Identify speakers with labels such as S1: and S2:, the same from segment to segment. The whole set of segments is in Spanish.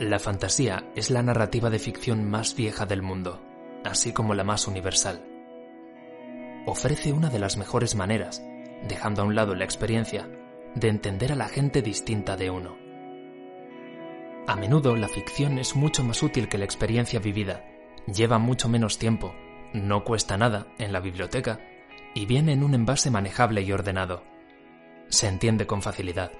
S1: La fantasía es la narrativa de ficción más vieja del mundo, así como la más universal. Ofrece una de las mejores maneras, dejando a un lado la experiencia, de entender a la gente distinta de uno. A menudo la ficción es mucho más útil que la experiencia vivida, lleva mucho menos tiempo, no cuesta nada en la biblioteca y viene en un envase manejable y ordenado. Se entiende con facilidad.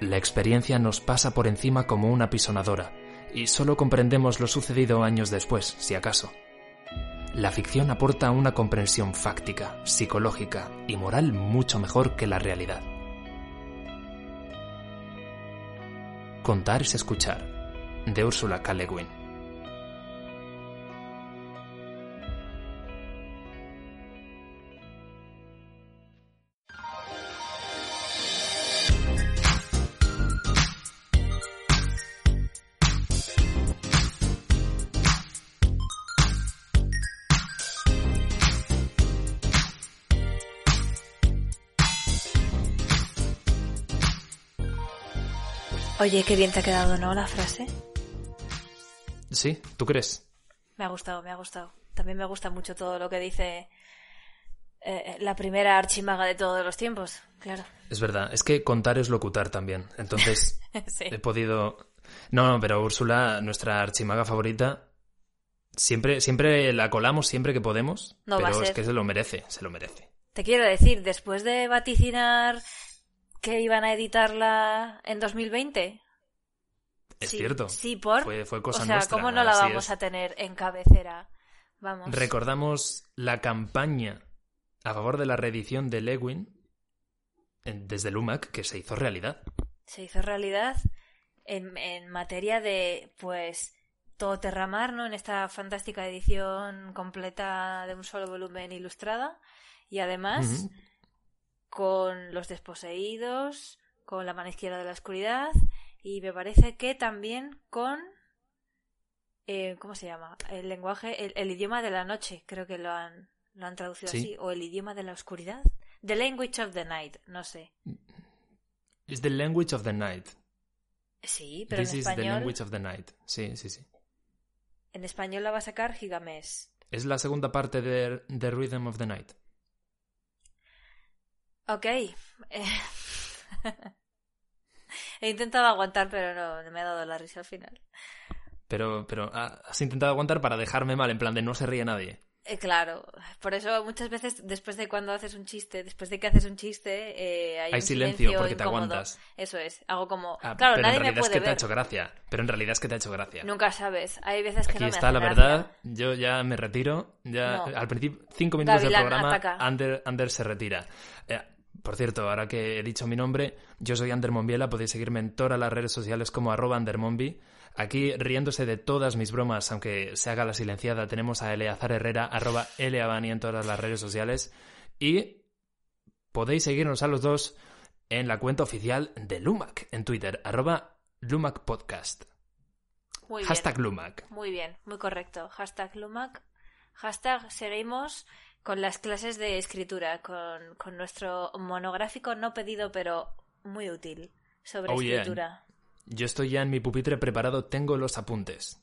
S1: La experiencia nos pasa por encima como una pisonadora, y solo comprendemos lo sucedido años después, si acaso. La ficción aporta una comprensión fáctica, psicológica y moral mucho mejor que la realidad. Contar es escuchar, de Ursula K.
S2: Oye, qué bien te ha quedado, ¿no? La frase.
S1: ¿Sí? ¿Tú crees?
S2: Me ha gustado, me ha gustado. También me gusta mucho todo lo que dice eh, la primera archimaga de todos los tiempos, claro.
S1: Es verdad, es que contar es locutar también. Entonces
S2: Sí.
S1: he podido. No, no, pero Úrsula, nuestra archimaga favorita, siempre, siempre la colamos siempre que podemos.
S2: No va
S1: pero
S2: a
S1: es
S2: ser.
S1: que se lo merece, se lo merece.
S2: Te quiero decir, después de vaticinar que iban a editarla en 2020.
S1: Es
S2: sí,
S1: cierto.
S2: Sí, por.
S1: Fue, fue cosa
S2: o sea,
S1: nuestra.
S2: ¿cómo no la vamos
S1: es.
S2: a tener en cabecera? Vamos.
S1: Recordamos la campaña a favor de la reedición de Lewin desde Lumac que se hizo realidad.
S2: Se hizo realidad en, en materia de, pues, todo Terramar, ¿no? En esta fantástica edición completa de un solo volumen ilustrada. Y además. Con los desposeídos, con la mano izquierda de la oscuridad y me parece que también con eh, ¿cómo se llama? El lenguaje, el, el idioma de la noche, creo que lo han, lo han traducido
S1: Sí.
S2: así, o el idioma de la oscuridad. The language of the night, no sé.
S1: It's the language of the night.
S2: Sí, pero
S1: This
S2: en
S1: is the
S2: español,
S1: language of the night. Sí, sí, sí.
S2: en español la va a sacar Gigamés.
S1: Es la segunda parte de The Rhythm of the Night.
S2: Ok. eh, He intentado aguantar, pero no, no me ha dado la risa al final.
S1: Pero, pero ah, has intentado aguantar para dejarme mal, en plan de no se ríe nadie.
S2: Eh, claro, por eso muchas veces después de cuando haces un chiste, después de que haces un chiste, eh, hay,
S1: Hay
S2: un
S1: silencio porque te aguantas.
S2: Eso es, hago como...
S1: Ah,
S2: claro,
S1: pero
S2: nadie
S1: en
S2: me
S1: realidad es que te ha hecho gracia. Pero en realidad es que te ha hecho gracia.
S2: Nunca sabes, hay veces que
S1: Aquí
S2: no me
S1: está la
S2: gracia.
S1: verdad. Yo ya me retiro. Ya
S2: No.
S1: al principio, cinco minutos
S2: Gavilán,
S1: del programa. Ander, Ander se retira. Eh, por cierto, ahora que he dicho mi nombre, yo soy Ander Monbiela. Podéis seguirme en todas las redes sociales como arroba andermonbi. Aquí riéndose de todas mis bromas, aunque se haga la silenciada, tenemos a Eleazar Herrera, arroba Eleabani en todas las redes sociales. Y podéis seguirnos a los dos en la cuenta oficial de Lumac en Twitter, arroba Lumac Podcast.
S2: Muy bien,
S1: Hashtag Lumac.
S2: muy bien, muy correcto. Hashtag Lumac. Hashtag seguimos con las clases de escritura, con, con nuestro monográfico no pedido, pero muy útil sobre
S1: Oh, yeah.
S2: escritura.
S1: Yo estoy ya en mi pupitre preparado, tengo los apuntes.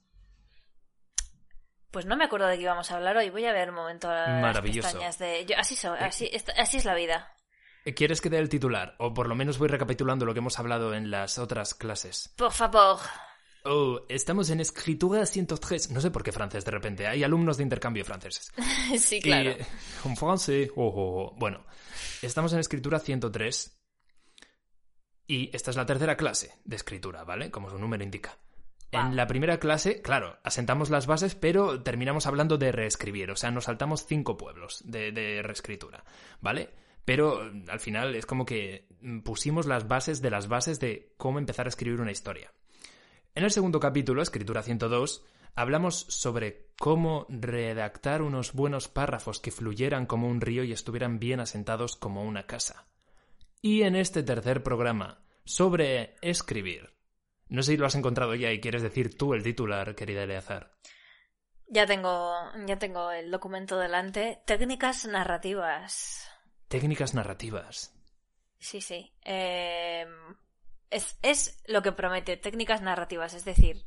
S2: Pues no me acuerdo de qué íbamos a hablar hoy. Voy a ver un momento las
S1: Maravilloso.
S2: pestañas de... yo- así, so- así, es la vida.
S1: ¿Quieres que dé el titular? O por lo menos voy recapitulando lo que hemos hablado en las otras clases.
S2: Por favor.
S1: Oh, estamos en escritura 103. No sé por qué francés de repente. Hay alumnos de intercambio franceses.
S2: sí, claro.
S1: Y, en francés. oh, oh, oh. Bueno, estamos en escritura 103. Y esta es la tercera clase de escritura, ¿vale? Como su número indica. En la primera clase, claro, asentamos las bases, pero terminamos hablando de reescribir, o sea, nos saltamos cinco pueblos de, de reescritura, ¿vale? Pero al final es como que pusimos las bases de las bases de cómo empezar a escribir una historia. En el segundo capítulo, Escritura 102, hablamos sobre cómo redactar unos buenos párrafos que fluyeran como un río y estuvieran bien asentados como una casa. Y en este tercer programa, sobre escribir. No sé si lo has encontrado ya y quieres decir tú el titular, querida Eleazar.
S2: Ya tengo, ya tengo el documento delante. Técnicas narrativas.
S1: Técnicas narrativas.
S2: Sí, sí. Eh, es, es lo que promete, técnicas narrativas, es decir,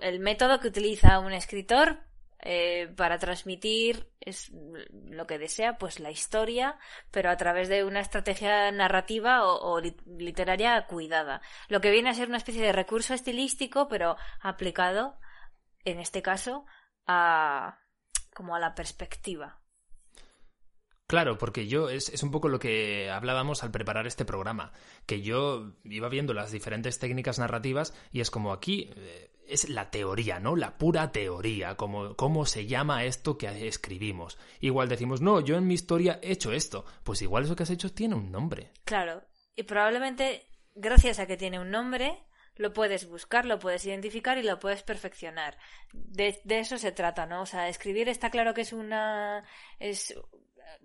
S2: el método que utiliza un escritor eh, para transmitir es lo que desea, pues la historia, pero a través de una estrategia narrativa o, literaria cuidada. Lo que viene a ser una especie de recurso estilístico, pero aplicado, en este caso, a como a la perspectiva.
S1: Claro, porque yo es, es, un poco lo que hablábamos al preparar este programa, que yo iba viendo las diferentes técnicas narrativas y es como aquí eh, es la teoría, ¿no? La pura teoría, como cómo se llama esto que escribimos. Igual decimos, no, yo en mi historia he hecho esto, pues igual eso que has hecho tiene un nombre.
S2: Claro, y probablemente gracias a que tiene un nombre, lo puedes buscar, lo puedes identificar y lo puedes perfeccionar. De, de, eso se trata, ¿no? O sea, escribir está claro que es una es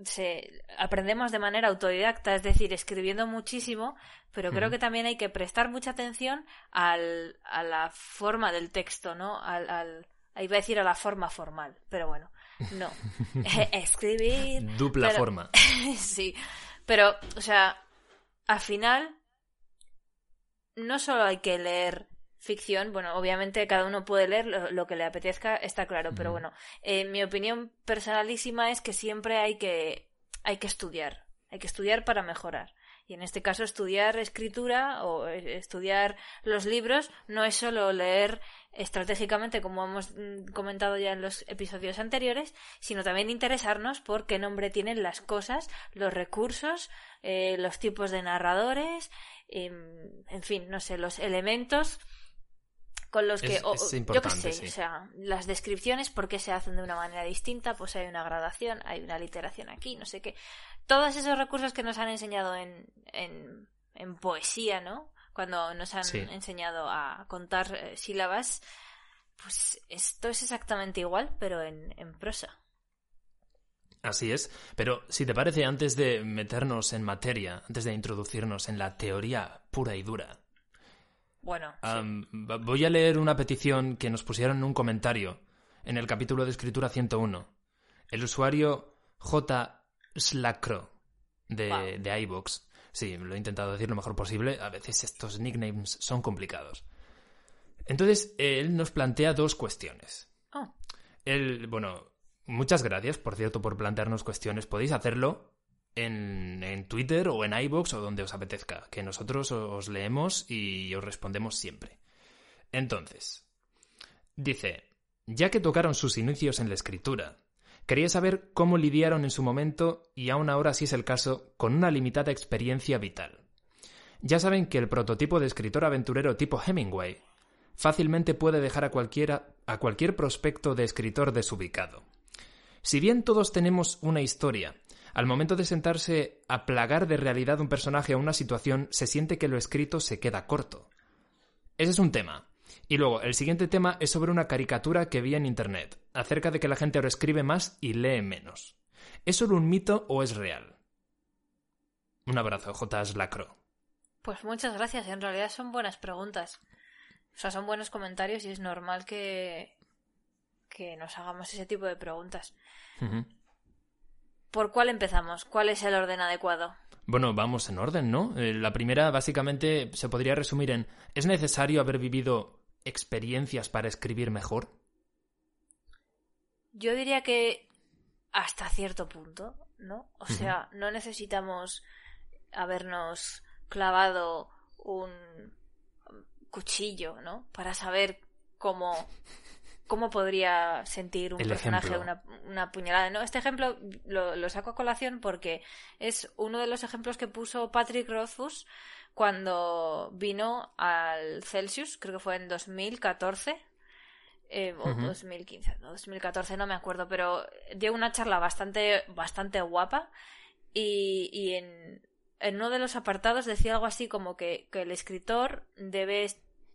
S2: se, aprendemos de manera autodidacta, es decir, escribiendo muchísimo, pero creo que también hay que prestar mucha atención al, a la forma del texto, ¿no? Al, al, iba a decir a la forma formal, pero bueno, no. Escribir.
S1: Dupla forma.
S2: sí, pero, o sea, al final, no solo hay que leer ficción, bueno, obviamente cada uno puede leer lo, que le apetezca, está claro, pero bueno, eh, mi opinión personalísima es que siempre hay que, hay que estudiar, hay que estudiar para mejorar. Y en este caso estudiar escritura o eh, estudiar los libros no es solo leer estratégicamente, como hemos mm, comentado ya en los episodios anteriores, sino también interesarnos por qué nombre tienen las cosas, los recursos, eh, los tipos de narradores, em, en fin, no sé, los elementos con los que yo qué sé, o sea, las descripciones por qué se hacen de una manera distinta, pues hay una gradación, hay una literación aquí, no sé qué. Todos esos recursos que nos han enseñado en, en, en poesía, ¿no? Cuando nos han enseñado a contar eh, sílabas, pues esto es exactamente igual, pero en, en prosa.
S1: Así es, pero si te parece, antes de meternos en materia, antes de introducirnos en la teoría pura y dura,
S2: bueno.
S1: Voy a leer una petición que nos pusieron en un comentario en el capítulo de escritura 101. El usuario J. Slackro de, de iVoox. Sí, lo he intentado decir lo mejor posible. A veces estos nicknames son complicados. Entonces, él nos plantea dos cuestiones.
S2: Oh.
S1: Él, bueno, muchas gracias, por cierto, por plantearnos cuestiones. Podéis hacerlo en, Twitter o en iBox o donde os apetezca, que nosotros os leemos y os respondemos siempre. Entonces, dice, ya que tocaron sus inicios en la escritura, quería saber cómo lidiaron en su momento y aún ahora si es el caso con una limitada experiencia vital. Ya saben que el prototipo de escritor aventurero tipo Hemingway fácilmente puede dejar a cualquiera a cualquier prospecto de escritor desubicado. Si bien todos tenemos una historia al momento de sentarse a plagar de realidad un personaje a una situación, se siente que lo escrito se queda corto. Ese es un tema. Y luego, el siguiente tema es sobre una caricatura que vi en Internet, acerca de que la gente ahora escribe más y lee menos. ¿Es solo un mito o es real? Un abrazo, J. Slacro.
S2: Pues muchas gracias, en realidad son buenas preguntas. O sea, son buenos comentarios y es normal que, que nos hagamos ese tipo de preguntas. ¿Por cuál empezamos? ¿Cuál es el orden adecuado?
S1: Bueno, vamos en orden, ¿no? Eh, la primera básicamente se podría resumir en ¿es necesario haber vivido experiencias para escribir mejor?
S2: Yo diría que hasta cierto punto, ¿no? O sea, no necesitamos habernos clavado un cuchillo, ¿no? Para saber cómo cómo podría sentir un personaje una, una, puñalada. ¿no? Este ejemplo lo, lo, saco a colación porque es uno de los ejemplos que puso Patrick Rothfuss cuando vino al Celsius, creo que fue en 2014. Eh, o 2015, 2014, no me acuerdo, pero dio una charla bastante, bastante guapa y, y en, en uno de los apartados decía algo así como que, que el escritor debe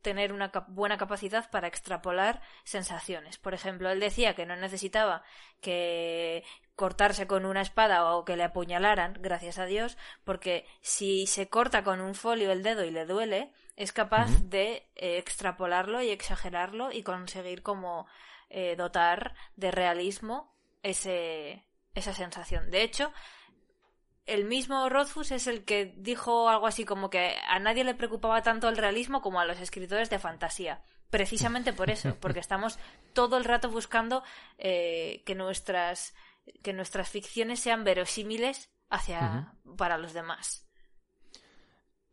S2: tener una buena capacidad para extrapolar sensaciones. Por ejemplo, él decía que no necesitaba que cortarse con una espada o que le apuñalaran, gracias a Dios, porque si se corta con un folio el dedo y le duele, es capaz de eh, extrapolarlo y exagerarlo y conseguir como eh, dotar de realismo ese, esa sensación. De hecho, el mismo Rothfuss es el que dijo algo así como que a nadie le preocupaba tanto el realismo como a los escritores de fantasía. Precisamente por eso, porque estamos todo el rato buscando eh, que nuestras que nuestras ficciones sean verosímiles hacia para los demás.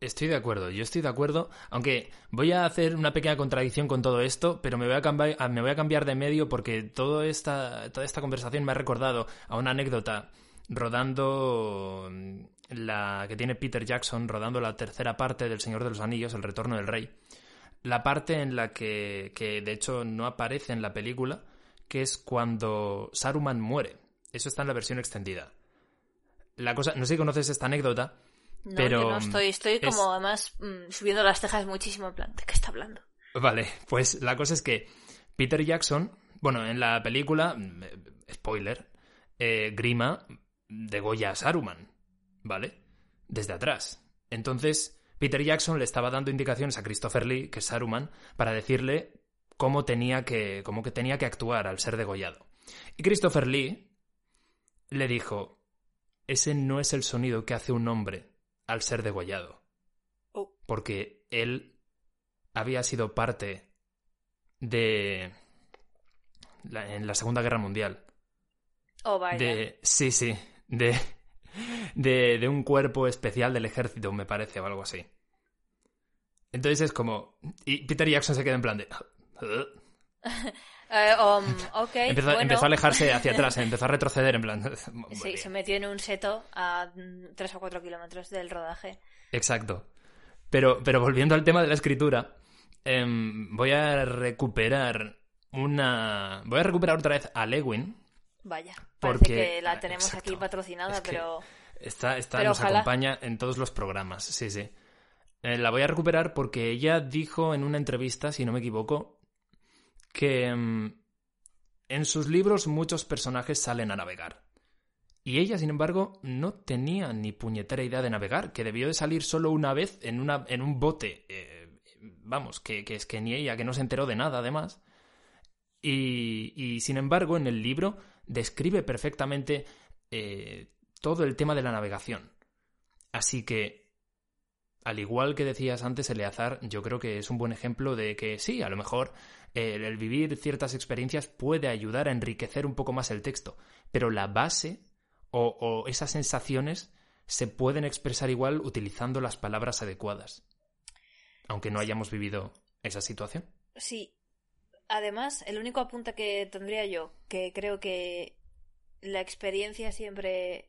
S1: Estoy de acuerdo, yo estoy de acuerdo, aunque voy a hacer una pequeña contradicción con todo esto, pero me voy a cambiar, me voy a cambiar de medio porque todo esta, toda esta conversación me ha recordado a una anécdota rodando mm, la que tiene Peter Jackson, rodando la tercera parte del Señor de los Anillos, El Retorno del Rey. La parte en la que, que de hecho no aparece en la película, que es cuando Saruman muere. Eso está en la versión extendida. La cosa, no sé si conoces esta anécdota,
S2: no,
S1: pero
S2: yo no estoy, estoy como además mm, subiendo las cejas muchísimo en plan, ¿de qué está hablando?
S1: Vale, pues la cosa es que Peter Jackson, bueno, en la película, mm, spoiler, eh, Grima degolla a Saruman, ¿vale? Desde atrás. Entonces, Peter Jackson le estaba dando indicaciones a Christopher Lee, que es Saruman, para decirle cómo tenía que, cómo que, tenía que actuar al ser degollado. Y Christopher Lee le dijo, ese no es el sonido que hace un hombre al ser degollado.
S2: Oh.
S1: Porque él había sido parte de... en la Segunda Guerra Mundial.
S2: Oh, vaya.
S1: De... Sí, sí de, de, un cuerpo especial del ejército, me parece, o algo así. Entonces es como... Y Peter Jackson se queda en plan de...
S2: Eh, um,
S1: empezó, a alejarse hacia atrás, empezó a retroceder en plan...
S2: sí, se metió en un seto a 3 o 4 kilómetros del rodaje.
S1: Exacto. Pero, pero volviendo al tema de la escritura, em, voy a recuperar una... Voy a recuperar otra vez a Lewin,
S2: Vaya, parece que la tenemos aquí patrocinada, pero...
S1: Está, está nos acompaña en todos los programas, sí, sí. Eh, la voy a recuperar porque ella dijo en una entrevista, si no me equivoco, que mm, en sus libros muchos personajes salen a navegar. Y ella, sin embargo, no tenía ni puñetera idea de navegar, que debió de salir solo una vez en, una, en un bote. Eh, vamos, que, que, es que ni ella, que no se enteró de nada, además. Y, y sin embargo, en el libro describe perfectamente eh, todo el tema de la navegación. Así que, al igual que decías antes, Eleazar, yo creo que es un buen ejemplo de que sí, a lo mejor eh, el vivir ciertas experiencias puede ayudar a enriquecer un poco más el texto, pero la base o, o esas sensaciones se pueden expresar igual utilizando las palabras adecuadas, aunque no hayamos vivido esa situación.
S2: Sí, Además, el único apunte que tendría yo, que creo que la experiencia siempre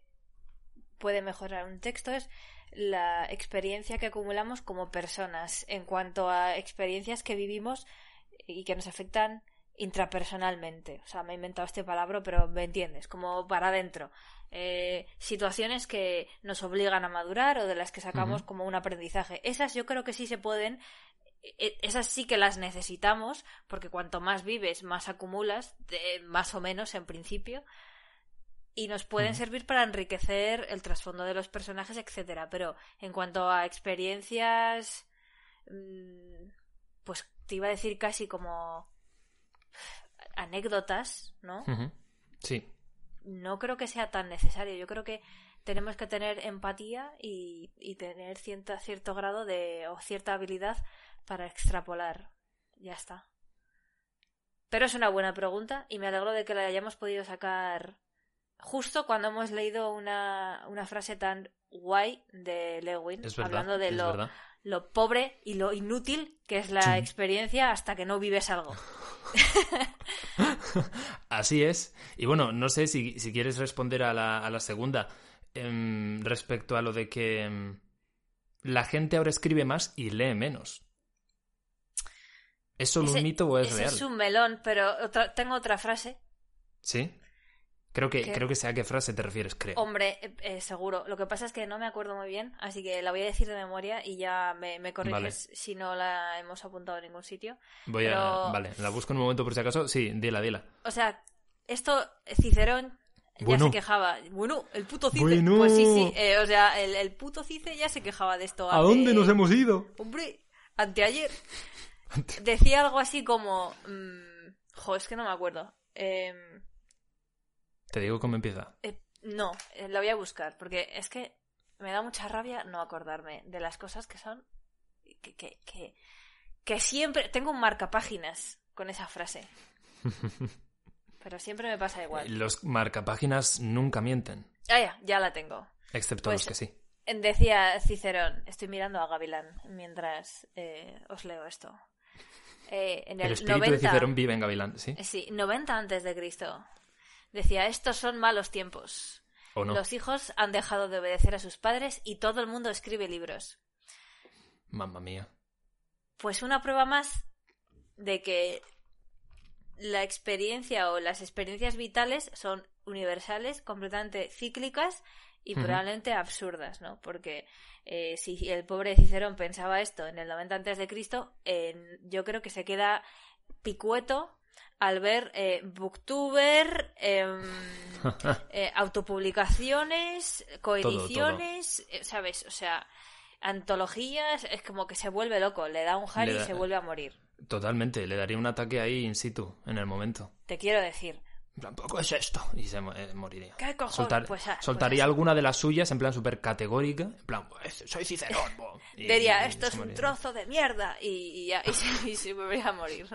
S2: puede mejorar un texto, es la experiencia que acumulamos como personas en cuanto a experiencias que vivimos y que nos afectan intrapersonalmente. O sea, me he inventado este palabra, pero me entiendes, como para adentro. Eh, situaciones que nos obligan a madurar o de las que sacamos como un aprendizaje. Esas yo creo que sí se pueden esas sí que las necesitamos, porque cuanto más vives, más acumulas, más o menos en principio, y nos pueden servir para enriquecer el trasfondo de los personajes, etcétera. Pero en cuanto a experiencias, mm, pues te iba a decir casi como anécdotas, ¿no?
S1: Sí.
S2: No creo que sea tan necesario. Yo creo que tenemos que tener empatía y, y tener cierta, cierto grado de o cierta habilidad para extrapolar. Ya está. Pero es una buena pregunta y me alegro de que la hayamos podido sacar justo cuando hemos leído una, una frase tan guay de Lewin, hablando de lo, lo pobre y lo inútil que es la experiencia hasta que no vives algo.
S1: Así es. Y bueno, no sé si, si quieres responder a la, a la segunda em, respecto a lo de que em, la gente ahora escribe más y lee menos. ¿Es solo
S2: Ese-
S1: un mito o es
S2: ese
S1: real?
S2: es un melón, pero otra- tengo otra frase.
S1: Sí. Creo que,
S2: ¿Qué?
S1: creo que sé a qué frase te refieres, creo.
S2: Hombre, eh, eh, seguro. Lo que pasa es que no me acuerdo muy bien, así que la voy a decir de memoria y ya me, me corriges si no la hemos apuntado en ningún sitio.
S1: Voy
S2: pero-
S1: a. Vale, la busco en un momento por si acaso. Sí, dila, dila.
S2: O sea, esto Cicerón ya se quejaba. Bueno, el puto Cice.
S1: Bueno.
S2: Pues sí, sí. eh, o sea, el, el puto Cice ya se quejaba de esto. hace-
S1: hemos ido?
S2: Hombre, anteayer. Decía algo así como. mm, jo, es que no me acuerdo. Em,
S1: Te digo cómo empieza.
S2: eh, no, eh, la voy a buscar, porque es que me da mucha rabia no acordarme de las cosas que son. Que, que, que, que siempre. Tengo un marcapáginas con esa frase. Pero siempre me pasa igual.
S1: Los marcapáginas nunca mienten,
S2: Ah, ya, ya la tengo.
S1: excepto
S2: Pues-
S1: los que sí.
S2: Decía Cicerón, estoy mirando a Gavilán mientras eh, os leo esto. Eh, en el,
S1: El espíritu
S2: 90,
S1: de Cicerón vive en Gavilán, ¿sí?
S2: eh, Sí, 90 antes de Cristo. Decía, estos son malos tiempos.
S1: ¿O no?
S2: Los hijos han dejado de obedecer a sus padres y todo el mundo escribe libros.
S1: Mamma mía.
S2: Pues una prueba más de que la experiencia o las experiencias vitales son universales, completamente cíclicas y probablemente absurdas, ¿no? Porque eh, si el pobre Cicerón pensaba esto en el 90 antes de Cristo, en- yo creo que se queda picueto al ver eh, booktuber, em, eh, autopublicaciones, coediciones, eh, ¿sabes? O sea, antologías, es como que se vuelve loco, le da un jari y se vuelve a morir.
S1: Totalmente, le daría un ataque ahí in situ, en el momento.
S2: Te quiero decir.
S1: Tampoco es esto. Y se eh, moriría.
S2: ¿Qué cojones?
S1: Soltar-
S2: Pues, ah, pues
S1: soltaría
S2: así.
S1: alguna de las suyas en plan súper categórica. En plan, pues, soy Cicerón. bo", y-
S2: Diría, esto es un trozo de mierda y, y ya, y se, se volvería a morir.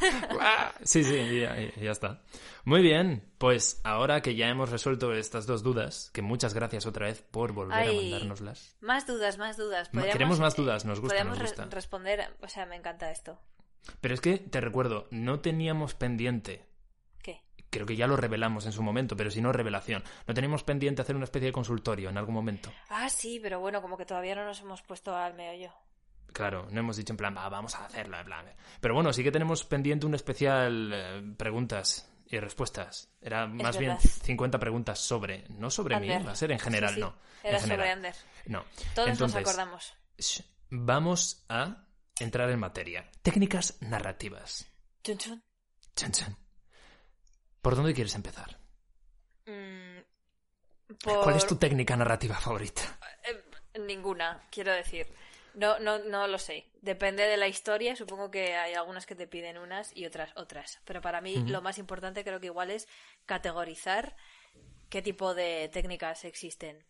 S1: Sí, sí, y ya, está. Muy bien, pues ahora que ya hemos resuelto estas dos dudas, que muchas gracias otra vez por volver a mandárnoslas.
S2: Más dudas, más dudas.
S1: Queremos más dudas, nos gusta,
S2: podríamos
S1: nos
S2: re- responder, o sea, me encanta esto.
S1: Pero es que, te recuerdo, no teníamos pendiente. Creo que ya lo revelamos en su momento, pero si no, revelación. No teníamos pendiente hacer una especie de consultorio en algún momento.
S2: Ah, sí, pero bueno, como que todavía no nos hemos puesto al meollo.
S1: Claro, no hemos dicho en plan, "Va, vamos a hacerlo, en plan. Pero bueno, sí que tenemos pendiente un especial eh, preguntas y respuestas. Era más bien
S2: verdad.
S1: 50 preguntas sobre, no sobre mí, va a ser en general,
S2: Sí, sí.
S1: no.
S2: Era
S1: en general.
S2: sobre Ander.
S1: No.
S2: Todos
S1: Entonces,
S2: nos acordamos.
S1: Vamos a entrar en materia. Técnicas narrativas.
S2: Chun, chun.
S1: Chan, chan. ¿Por dónde quieres empezar?
S2: Mm,
S1: ¿Cuál es tu técnica narrativa favorita?
S2: Eh, ninguna, quiero decir. No, no, no lo sé. Depende de la historia. Supongo que hay algunas que te piden unas y otras otras. Pero para mí lo más importante creo que igual es categorizar qué tipo de técnicas existen.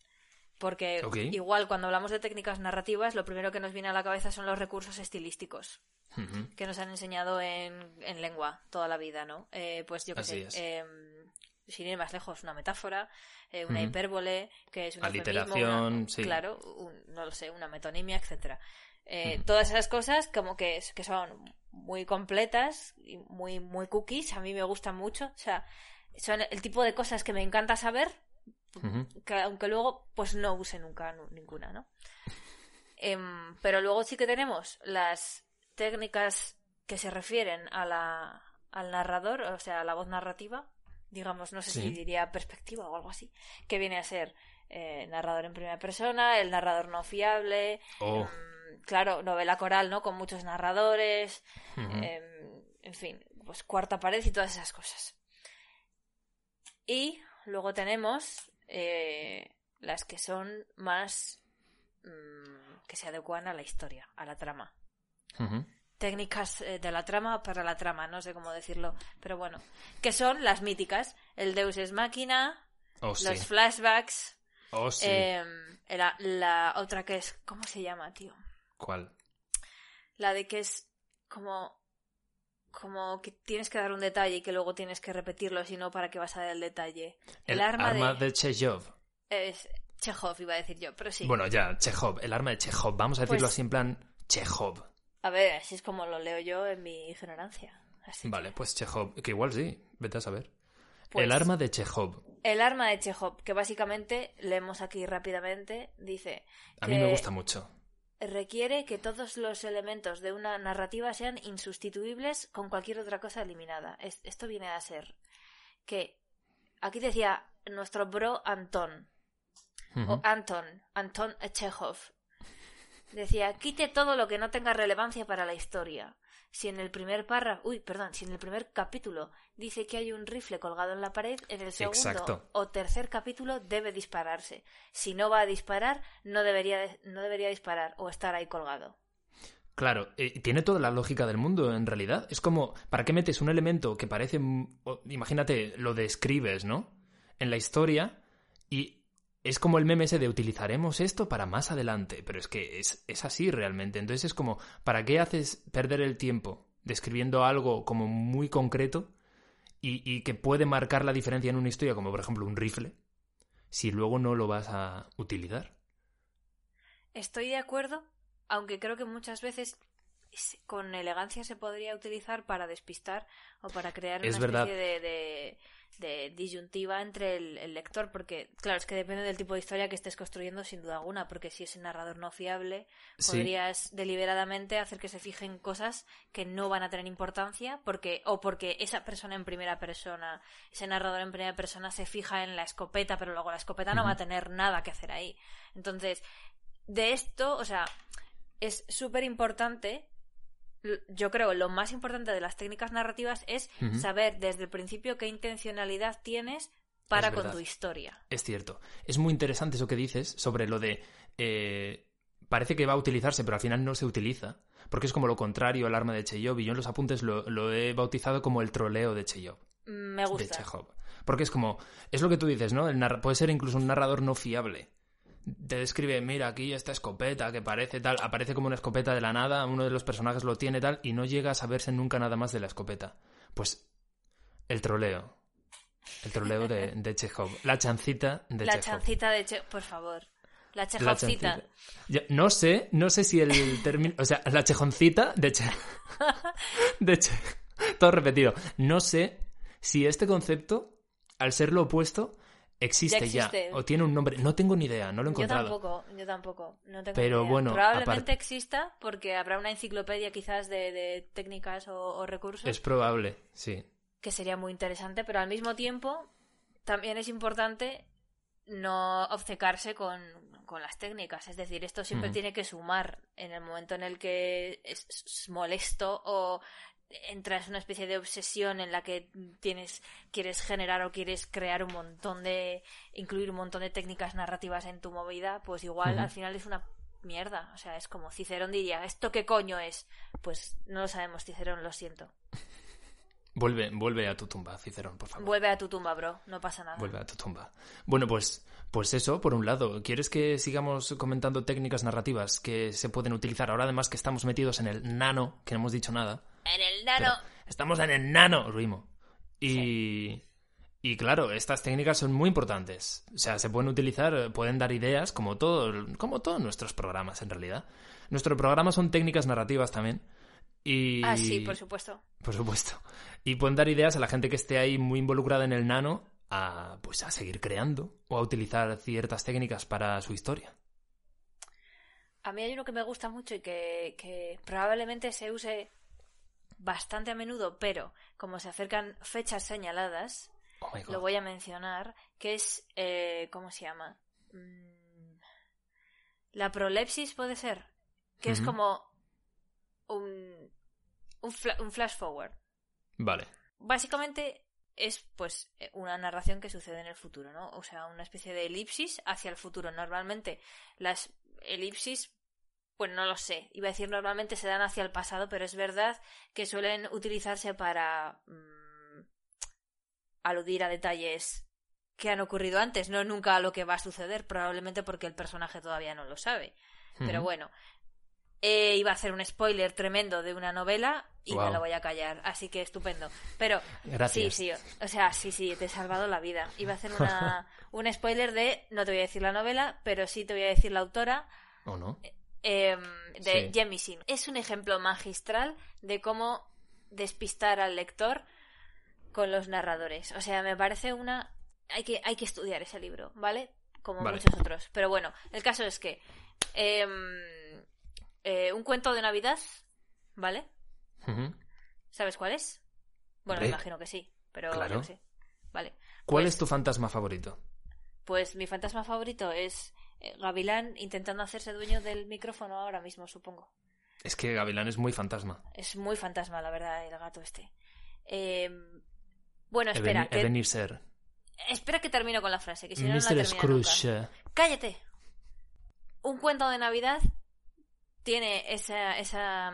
S2: Porque igual cuando hablamos de técnicas narrativas, lo primero que nos viene a la cabeza son los recursos estilísticos que nos han enseñado en, en lengua toda la vida, ¿no? Eh, pues yo qué sé, em, sin ir más lejos, una metáfora, eh, una hipérbole, que es una
S1: Aliteración, sí.
S2: claro, un- no lo sé, una metonimia, etcétera. Eh. Todas esas cosas como que, que son muy completas y muy, muy cookies, a mí me gustan mucho, o sea, son el tipo de cosas que me encanta saber, Que aunque luego pues no use nunca nu- ninguna, ¿no? Em, pero luego sí que tenemos las técnicas que se refieren a la, al narrador, o sea, a la voz narrativa, digamos, no sé
S1: Sí.
S2: si diría perspectiva o algo así, que viene a ser eh, narrador en primera persona, el narrador no fiable,
S1: Oh.
S2: em, claro, novela coral, ¿no? Con muchos narradores, em, en fin, pues cuarta pared y todas esas cosas. Y luego tenemos eh, las que son más mm, que se adecuan a la historia, a la trama. Técnicas eh, de la trama para la trama, no sé cómo decirlo, pero bueno, que son las míticas, el Deus es máquina,
S1: Oh, sí.
S2: los flashbacks,
S1: Oh, sí.
S2: em, la, la otra que es, ¿cómo se llama, tío?
S1: ¿Cuál?
S2: La de que es como como que tienes que dar un detalle y que luego tienes que repetirlo, si no, ¿para qué vas a dar el detalle?
S1: El,
S2: arma,
S1: arma
S2: de...
S1: de Chejov.
S2: es- Chekhov iba a decir yo, pero sí.
S1: Bueno, ya, Chekhov, el arma de Chekhov. Vamos a decirlo
S2: Pues-
S1: así en plan Chekhov.
S2: A ver, así es como lo leo yo en mi ignorancia. Así que-
S1: Vale, pues Chekhov, que igual sí, vete a saber.
S2: Pues-
S1: El arma de Chekhov.
S2: El arma de Chekhov, que básicamente, leemos aquí rápidamente, dice
S1: A
S2: que
S1: mí me gusta mucho.
S2: Requiere que todos los elementos de una narrativa sean insustituibles con cualquier otra cosa eliminada. Es- esto viene a ser que aquí decía nuestro bro Anton, o Anton, Anton Chekhov. Decía, quite todo lo que no tenga relevancia para la historia. Si en el primer párrafo, uy, perdón, si en el primer capítulo dice que hay un rifle colgado en la pared, en el segundo
S1: Exacto.
S2: o tercer capítulo debe dispararse. Si no va a disparar, no debería, de- no debería disparar o estar ahí colgado.
S1: Claro, eh, tiene toda la lógica del mundo en realidad. Es como, ¿para qué metes un elemento que parece, mm, imagínate, lo describes, ¿no? En la historia y es como el meme ese de utilizaremos esto para más adelante, pero es que es, es así realmente. Entonces es como, ¿para qué haces perder el tiempo describiendo algo como muy concreto y, y que puede marcar la diferencia en una historia, como por ejemplo un rifle, si luego no lo vas a utilizar?
S2: Estoy de acuerdo, aunque creo que muchas veces es- con elegancia se podría utilizar para despistar o para crear
S1: Es
S2: una
S1: verdad.
S2: especie de, de- de disyuntiva entre el, el lector, porque claro, es que depende del tipo de historia que estés construyendo sin duda alguna, porque si es un narrador no fiable,
S1: Sí.
S2: podrías deliberadamente hacer que se fijen cosas que no van a tener importancia, porque o porque esa persona en primera persona, ese narrador en primera persona se fija en la escopeta, pero luego la escopeta no va a tener nada que hacer ahí. Entonces, de esto, o sea, es súper importante. Yo creo lo más importante de las técnicas narrativas es saber desde el principio qué intencionalidad tienes para con tu historia.
S1: Es cierto. Es muy interesante eso que dices sobre lo de... eh, parece que va a utilizarse, pero al final no se utiliza. Porque es como lo contrario al arma de Cheyov. Y yo en los apuntes lo, lo he bautizado como el troleo de Cheyov.
S2: Me
S1: De
S2: gusta.
S1: Chekhov. Porque es como... Es lo que tú dices, ¿no? El puede ser incluso un narrador no fiable. Te describe, mira, aquí esta escopeta que parece tal, aparece como una escopeta de la nada, uno de los personajes lo tiene tal, y no llega a saberse nunca nada más de la escopeta. Pues el troleo. El troleo de, de Chekhov. La chancita de
S2: la
S1: Chekhov.
S2: chancita de Che, por favor. La
S1: La
S2: chejovcita.
S1: chancita. Ya, no sé, no sé si el término, o sea, la chejoncita de che, de che, todo repetido. No sé si este concepto, al ser lo opuesto, existe ya,
S2: existe.
S1: o tiene un nombre. No tengo ni idea, no lo he
S2: Yo
S1: encontrado.
S2: tampoco, yo tampoco. No tengo
S1: Pero
S2: ni idea.
S1: bueno,
S2: Probablemente exista porque habrá una enciclopedia quizás de, de técnicas o, o recursos
S1: Es probable, sí.
S2: que sería muy interesante, pero al mismo tiempo también es importante no obcecarse con, con las técnicas. Es decir, esto siempre tiene que sumar en el momento en el que es, es molesto o entras en una especie de obsesión en la que tienes quieres generar o quieres crear un montón de incluir un montón de técnicas narrativas en tu movida pues igual al final es una mierda o sea es como Cicerón diría esto qué coño es pues no lo sabemos Cicerón lo siento
S1: Vuelve, vuelve a tu tumba, Cicerón, por favor.
S2: vuelve a tu tumba bro no pasa nada
S1: Vuelve a tu tumba. Bueno, pues, pues eso, por un lado. ¿Quieres que sigamos comentando técnicas narrativas que se pueden utilizar? Ahora además que estamos metidos en el nano, que no hemos dicho nada.
S2: En el nano
S1: Pero estamos en el nano, Ruimo. Y, y claro, estas técnicas son muy importantes. O sea, se pueden utilizar, pueden dar ideas, como, todo, como todos nuestros programas en realidad. Nuestros programas son técnicas narrativas también. Y,
S2: ah sí por supuesto
S1: por supuesto. Y pueden dar ideas a la gente que esté ahí muy involucrada en el nano a, pues, a seguir creando o a utilizar ciertas técnicas para su historia.
S2: A mí hay uno que me gusta mucho y que, que probablemente se use bastante a menudo, pero como se acercan fechas señaladas,
S1: Oh
S2: lo voy a mencionar, que es, eh, ¿cómo se llama? Mm, la prolepsis puede ser, que es como un, un, fla- un flash forward.
S1: Vale.
S2: Básicamente es pues eh, una narración que sucede en el futuro, ¿no? O sea, una especie de elipsis hacia el futuro. Normalmente las elipsis, pues no lo sé, iba a decir normalmente se dan hacia el pasado, pero es verdad que suelen utilizarse para mm, aludir a detalles que han ocurrido antes, no nunca a lo que va a suceder, probablemente porque el personaje todavía no lo sabe. Pero bueno, eh, iba a hacer un spoiler tremendo de una novela y me
S1: Guau.
S2: lo voy a callar. Así que estupendo. Pero
S1: Gracias.
S2: sí, sí, o sea, sí, sí, te he salvado la vida. Iba a hacer una, un spoiler de, no te voy a decir la novela, pero sí te voy a decir la autora,
S1: ¿O no?
S2: eh, de
S1: Sí.
S2: Jamie Sim. Es un ejemplo magistral de cómo despistar al lector con los narradores. O sea, me parece una... Hay que, hay que estudiar ese libro, ¿vale? Como
S1: Vale.
S2: muchos otros. Pero bueno, el caso es que... em, eh, un cuento de Navidad, ¿vale? ¿Sabes cuál es? Bueno, me imagino que sí, pero
S1: Claro.
S2: sé. Vale.
S1: ¿Cuál
S2: Pues-
S1: es tu fantasma favorito?
S2: Pues mi fantasma favorito es Gavilán intentando hacerse dueño del micrófono ahora mismo, supongo.
S1: Es que Gavilán es muy fantasma.
S2: Es muy fantasma, la verdad, el gato este. Eh, bueno, espera,
S1: Eben-
S2: que,
S1: Ebenezer.
S2: espera que termino con la frase, que si no, no la nunca.
S1: Scrooge.
S2: ¡Cállate! Un cuento de Navidad tiene esa, esa,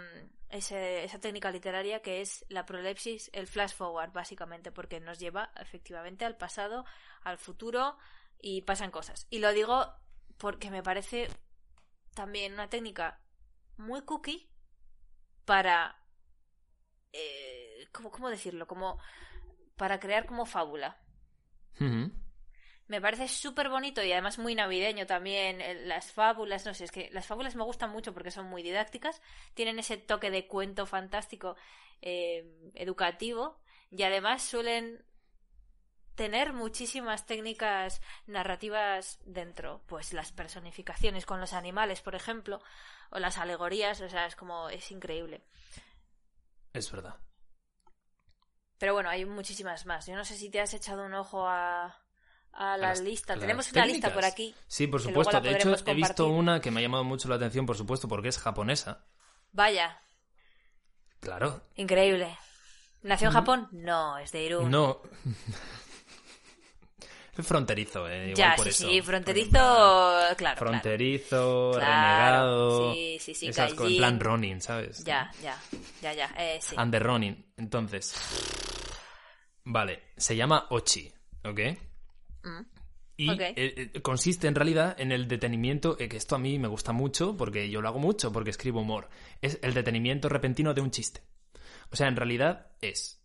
S2: esa técnica literaria que es la prolepsis, el flash forward, básicamente, porque nos lleva efectivamente al pasado, al futuro y pasan cosas. Y lo digo porque me parece también una técnica muy cookie para... eh, ¿cómo, ¿Cómo decirlo? Como para crear como fábula. Me parece súper bonito y además muy navideño también. el- Las fábulas, no sé, es que las fábulas me gustan mucho porque son muy didácticas, tienen ese toque de cuento fantástico, eh, educativo y además suelen tener muchísimas técnicas narrativas dentro. Pues las personificaciones con los animales, por ejemplo, o las alegorías, o sea, es como, es increíble.
S1: Es verdad.
S2: Pero bueno, hay muchísimas más. Yo no sé si te has echado un ojo a, a la
S1: las-
S2: lista.
S1: las
S2: Tenemos una lista por aquí.
S1: Sí, por supuesto. De hecho, he visto una que me ha llamado mucho la atención, por supuesto, porque es japonesa.
S2: Vaya,
S1: Claro.
S2: increíble. ¿Nació en Japón? No, es de Irún.
S1: No. Fronterizo, eh. Igual
S2: ya,
S1: por
S2: sí,
S1: eso.
S2: sí, fronterizo, claro.
S1: Fronterizo,
S2: Claro,
S1: renegado.
S2: sí, sí, sí,
S1: esas co- en
S2: gaijin.
S1: plan Ronin, ¿sabes?
S2: Ya, ya, ya, ya, eh, sí.
S1: The Ronin. Entonces. Vale, se llama Ochi, ¿ok?
S2: Mm.
S1: Y eh, eh, consiste en realidad en el detenimiento, que esto a mí me gusta mucho, porque yo lo hago mucho, porque escribo humor. Es el detenimiento repentino de un chiste. O sea, en realidad es...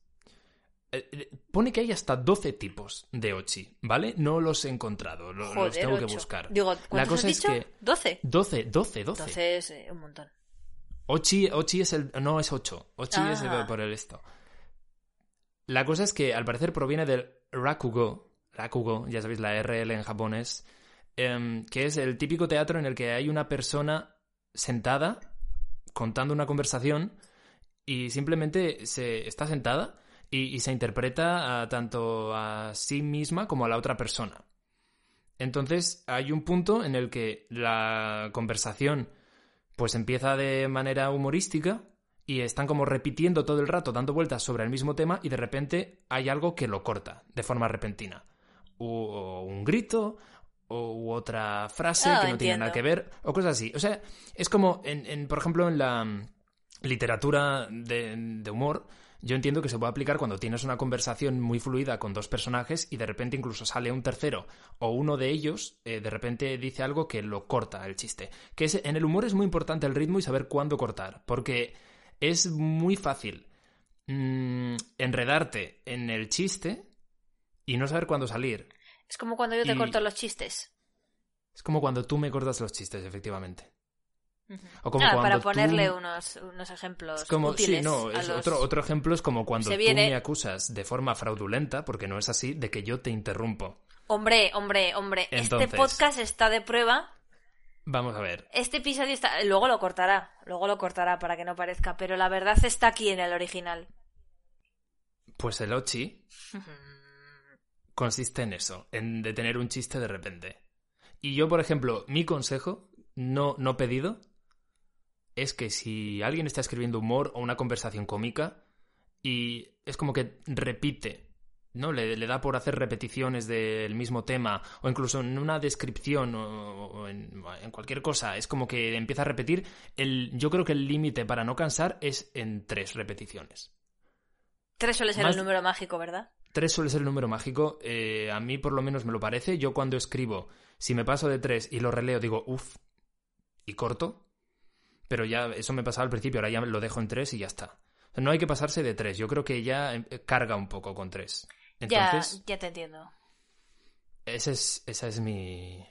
S1: eh, eh, Pone que hay hasta 12 tipos de Ochi, ¿vale? No los he encontrado, lo- los
S2: Joder,
S1: tengo que buscar.
S2: Digo,
S1: La
S2: ¿cuántos
S1: cosa
S2: has
S1: es
S2: dicho?
S1: que...
S2: 12.
S1: 12, 12, 12.
S2: Entonces, eh, un montón.
S1: Ochi, Ochi es el. No, es 8. Ochi es el-
S2: Ah.
S1: por el esto. La cosa es que al parecer proviene del Rakugo. Rakugo, ya sabéis, la RL en japonés. em, que es el típico teatro en el que hay una persona sentada contando una conversación y simplemente se está sentada y, y se interpreta a- tanto a sí misma como a la otra persona. Entonces hay un punto en el que la conversación pues empieza de manera humorística y están como repitiendo todo el rato, dando vueltas sobre el mismo tema y de repente hay algo que lo corta de forma repentina. O un grito, o u otra frase
S2: Ah,
S1: que no tiene nada que ver, o cosas así. O sea, es como, en, en, por ejemplo, en la literatura de, de humor, yo entiendo que se puede aplicar cuando tienes una conversación muy fluida con dos personajes y de repente incluso sale un tercero o uno de ellos eh, de repente dice algo que lo corta el chiste. Que es, en el humor es muy importante el ritmo y saber cuándo cortar, porque es muy fácil mm, enredarte en el chiste y no saber cuándo salir.
S2: Es como cuando yo te
S1: Y-
S2: corto los chistes.
S1: Es como cuando tú me cortas los chistes, efectivamente. O como
S2: Ah,
S1: cuando
S2: para
S1: tú-
S2: ponerle unos, unos ejemplos
S1: como,
S2: útiles
S1: sí, no,
S2: a
S1: es
S2: los-
S1: otro, otro ejemplo es como cuando
S2: Se
S1: tú me acusas de forma fraudulenta, porque no es así, de que yo te interrumpo.
S2: Hombre, hombre, hombre.
S1: Entonces-
S2: Este podcast está de prueba.
S1: Vamos a ver.
S2: Este episodio está... Luego lo cortará. Luego lo cortará para que no parezca. Pero la verdad está aquí en el original.
S1: Pues el Ochi consiste en eso, en detener un chiste de repente. Y yo, por ejemplo, mi consejo, no, no pedido, es que si alguien está escribiendo humor o una conversación cómica y es como que repite, ¿no? Le, le da por hacer repeticiones del mismo tema o incluso en una descripción o, o en, en cualquier cosa, es como que empieza a repetir. El, yo creo que el límite para no cansar es en tres repeticiones.
S2: Tres suele ser
S1: Más-
S2: el número mágico, ¿verdad?
S1: Tres suele ser el número mágico. eh, a mí por lo menos me lo parece. Yo cuando escribo, si me paso de tres y lo releo, digo, uff, y corto. Pero ya eso me pasaba al principio, ahora ya lo dejo en tres y ya está. No hay que pasarse de tres, yo creo que ya eh, carga un poco con tres. Entonces,
S2: ya, ya te entiendo.
S1: Ese es, esa es mi,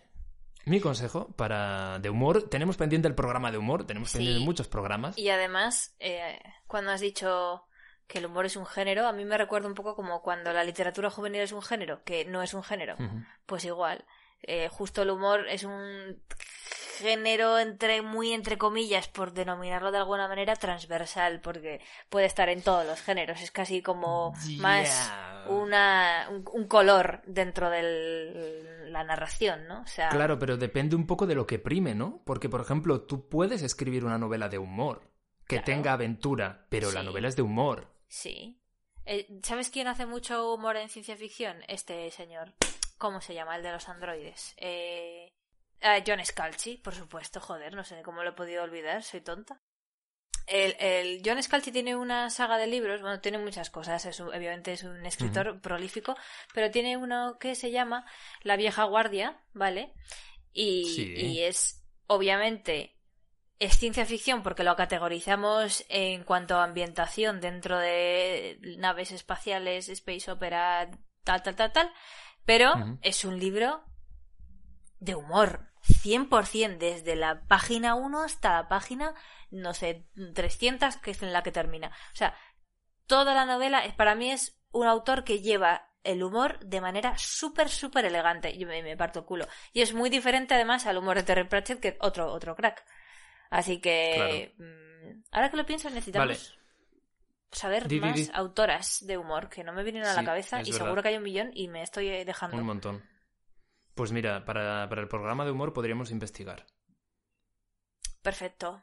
S1: mi consejo para de humor. Tenemos pendiente el programa de humor, tenemos pendiente muchos programas.
S2: Y además, eh, cuando has dicho que el humor es un género, a mí me recuerda un poco como cuando la literatura juvenil es un género, que no es un género. Pues igual, eh, justo el humor es un género entre muy entre comillas por denominarlo de alguna manera transversal porque puede estar en todos los géneros es casi como más una un, color dentro de la narración no o sea
S1: claro pero depende un poco de lo que prime no porque por ejemplo tú puedes escribir una novela de humor que tenga aventura pero la novela es de humor
S2: sí eh, ¿Sabes quién hace mucho humor en ciencia ficción? Este señor. ¿Cómo se llama? El de los androides. Eh... John Scalchi, por supuesto, joder, no sé cómo lo he podido olvidar, soy tonta. El, el, John Scalchi tiene una saga de libros, bueno, tiene muchas cosas, es obviamente es un escritor prolífico, pero tiene uno que se llama La vieja guardia, ¿vale? Y, y es, obviamente, es ciencia ficción porque lo categorizamos en cuanto a ambientación dentro de naves espaciales, space opera, tal, tal, tal, tal, pero es un libro de humor, 100%, desde la página 1 hasta la página, no sé, 300, que es en la que termina. O sea, toda la novela, para mí es un autor que lleva el humor de manera súper, súper elegante. Yo me, parto el culo. Y es muy diferente además al humor de Terry Pratchett, que otro, otro crack. Así que, mm, ahora que lo pienso, necesitamos saber más autoras de humor, que no me vienen a la cabeza y seguro que hay un millón y me estoy dejando.
S1: Un montón. Pues mira, para, el programa de humor podríamos investigar.
S2: Perfecto.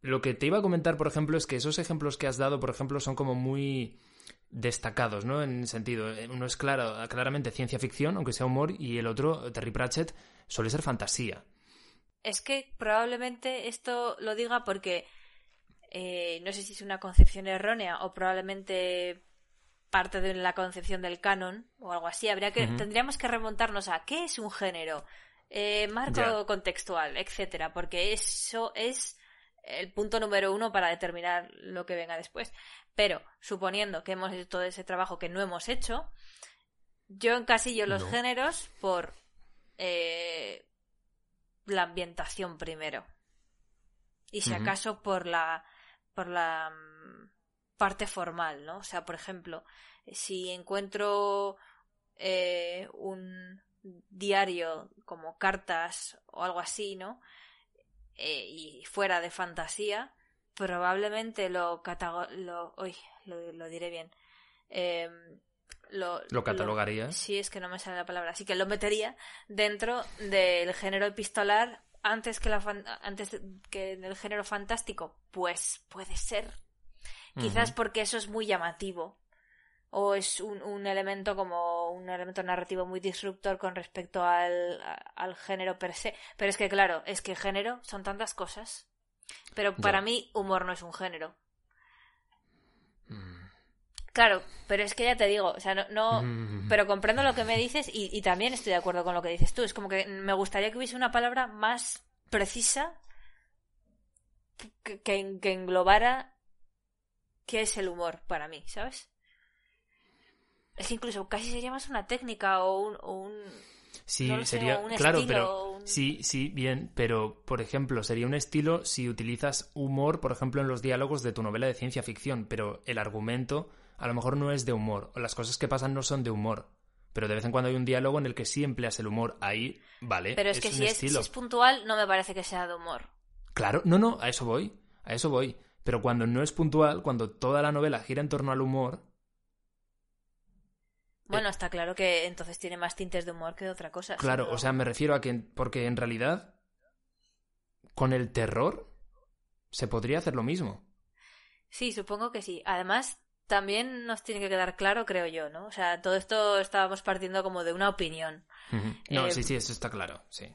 S1: Lo que te iba a comentar, por ejemplo, es que esos ejemplos que has dado, por ejemplo, son como muy destacados, ¿no? En el sentido, eh, uno es claro, claramente ciencia ficción, aunque sea humor, y el otro, Terry Pratchett, suele ser fantasía.
S2: Es que probablemente esto lo diga porque eh, no sé si es una concepción errónea o probablemente parte de la concepción del canon o algo así. Habría que, Tendríamos que remontarnos a qué es un género, eh, marco contextual, etcétera, porque eso es el punto número uno para determinar lo que venga después. Pero, suponiendo que hemos hecho todo ese trabajo que no hemos hecho, yo encasillo los géneros por eh, la ambientación primero. Y si acaso por la por la parte formal, ¿no? O sea, por ejemplo, si encuentro eh, un diario como cartas o algo así, ¿no? Eh, y fuera de fantasía, probablemente lo lo, uy, lo, diré bien. Em, lo,
S1: ¿Lo catalogaría?
S2: sí, es que no me sale la palabra. Así que lo metería dentro del género epistolar antes que, la antes que en el género fantástico. Pues puede ser. Quizás porque eso es muy llamativo o es un, un, elemento como un elemento narrativo muy disruptor con respecto al, al, género per se. Pero es que, claro, es que género son tantas cosas. Pero para mí, humor no es un género. Mm. Claro, pero es que ya te digo, o sea, no, mm. pero comprendo lo que me dices y, y, también estoy de acuerdo con lo que dices tú. Es como que me gustaría que hubiese una palabra más precisa que, que englobara qué es el humor para mí, ¿sabes? Es que incluso casi sería más una técnica o un...
S1: sí, sería... claro, pero... Sí, sí, bien, pero por ejemplo, sería un estilo si utilizas humor, por ejemplo, en los diálogos de tu novela de ciencia ficción, pero el argumento a lo mejor no es de humor, o las cosas que pasan no son de humor. Pero de vez en cuando hay un diálogo en el que sí empleas el humor. Ahí, vale.
S2: Pero es, que si, es, si es puntual, no me parece que sea de humor.
S1: Claro, no, no, a eso voy. A eso voy. Pero cuando no es puntual, cuando toda la novela gira en torno al humor,
S2: bueno, está claro que entonces tiene más tintes de humor que de otra cosa.
S1: Claro, o sea, me refiero a que. Porque en realidad. Con el terror. Se podría hacer lo mismo.
S2: Sí, supongo que sí. Además, también nos tiene que quedar claro, creo yo, ¿no? O sea, todo esto estábamos partiendo como de una opinión.
S1: No, sí, eh, sí, eso está claro, sí.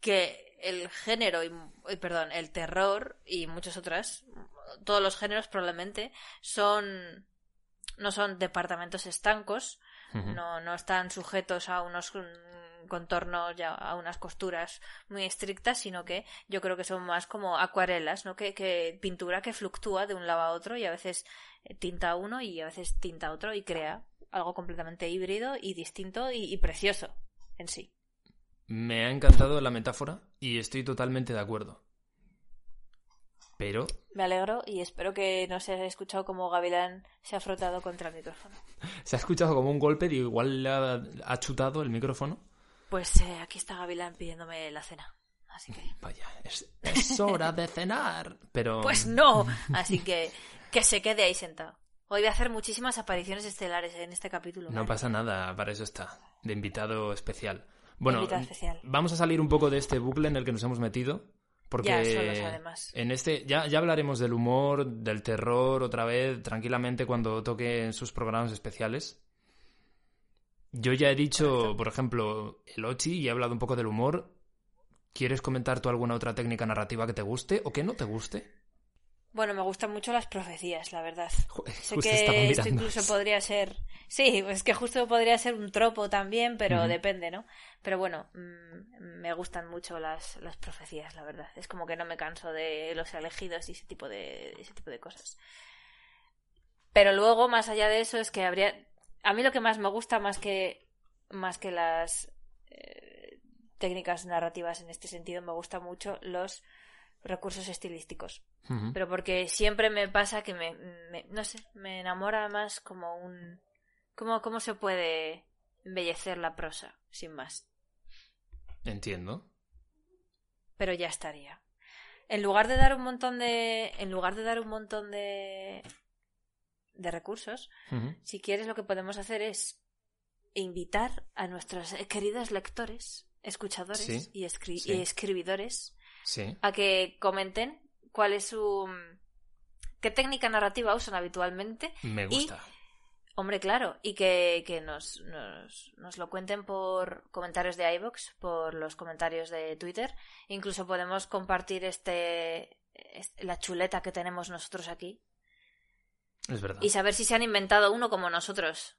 S2: Que el género, y, perdón, el terror y muchas otras, todos los géneros probablemente, son no son departamentos estancos, no, no están sujetos a unos contornos ya a unas costuras muy estrictas, sino que yo creo que son más como acuarelas, ¿no? Que, que pintura que fluctúa de un lado a otro y a veces eh, tinta uno y a veces tinta otro y crea algo completamente híbrido y distinto y, y precioso en sí.
S1: Me ha encantado la metáfora y estoy totalmente de acuerdo. Pero
S2: Me alegro y espero que no se haya escuchado como Gavilán se ha frotado contra el micrófono.
S1: se ha escuchado como un golpe y igual le ha, ha chutado el micrófono.
S2: Pues eh, aquí está Gavilán pidiéndome la cena. Así que.
S1: Vaya, es, es hora de cenar. Pero
S2: Pues no. Así que que se quede ahí sentado. Hoy voy a hacer muchísimas apariciones estelares en este capítulo.
S1: no pasa nada, para eso está, de invitado especial. Bueno, vamos a salir un poco de este bucle en el que nos hemos metido. Porque
S2: Ya, solos, además.
S1: en este ya, ya hablaremos del humor, del terror otra vez, tranquilamente cuando toque en sus programas especiales. Yo ya he dicho, por ejemplo, el Ochi y he hablado un poco del humor. ¿Quieres comentar tú alguna otra técnica narrativa que te guste o que no te guste?
S2: Bueno, me gustan mucho las profecías, la verdad.
S1: Joder,
S2: Sé que esto incluso podría ser. Sí, es que justo podría ser un tropo también, pero depende, ¿no? Pero bueno, mm, me gustan mucho las, las profecías, la verdad. Es como que no me canso de los elegidos y ese tipo de, ese tipo de cosas. Pero luego, más allá de eso, es que habría. A mí lo que más me gusta, más que, más que las eh, técnicas narrativas en este sentido, me gustan mucho los recursos estilísticos pero porque siempre me pasa que me, me- no sé, me enamora más como un cómo cómo se puede embellecer la prosa, sin más.
S1: Entiendo.
S2: Pero ya estaría. En lugar de dar un montón de en lugar de dar un montón de de recursos, si quieres lo que podemos hacer es invitar a nuestros queridos lectores, escuchadores
S1: Sí,
S2: y, escri-
S1: sí.
S2: y escribidores
S1: Sí.
S2: a que comenten cuál es su qué técnica narrativa usan habitualmente.
S1: Me gusta.
S2: Hombre, claro, y que, que nos, nos, nos lo cuenten por comentarios de iVoox, por los comentarios de Twitter. Incluso podemos compartir este, este- la chuleta que tenemos nosotros aquí
S1: Es verdad.
S2: y saber si se han inventado uno como nosotros.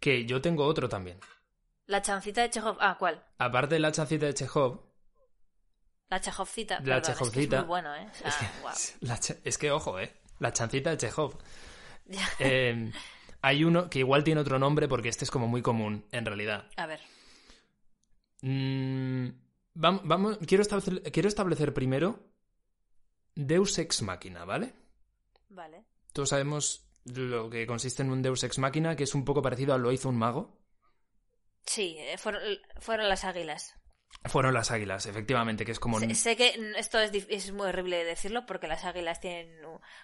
S1: Que yo tengo otro también.
S2: La chancita de Chekhov. Ah, ¿cuál?
S1: Aparte de la chancita de Chekhov,
S2: La Chekhovcita.
S1: La
S2: Perdón, es que es muy bueno, ¿eh? O sea,
S1: es, que, la es que, ojo, eh. La chancita de Chekhov.
S2: Ya.
S1: Eh, hay uno que igual tiene otro nombre porque este es como muy común, en realidad.
S2: A ver.
S1: Mm, vamos, quiero, establecer, quiero establecer primero Deus Ex Machina, ¿vale?
S2: Vale.
S1: Todos sabemos lo que consiste en un Deus Ex Machina, que es un poco parecido a lo hizo un mago.
S2: Sí, eh, fueron, fueron las águilas.
S1: Fueron las águilas, efectivamente, que es como...
S2: Sé, sé que esto es, es muy horrible decirlo porque las águilas tienen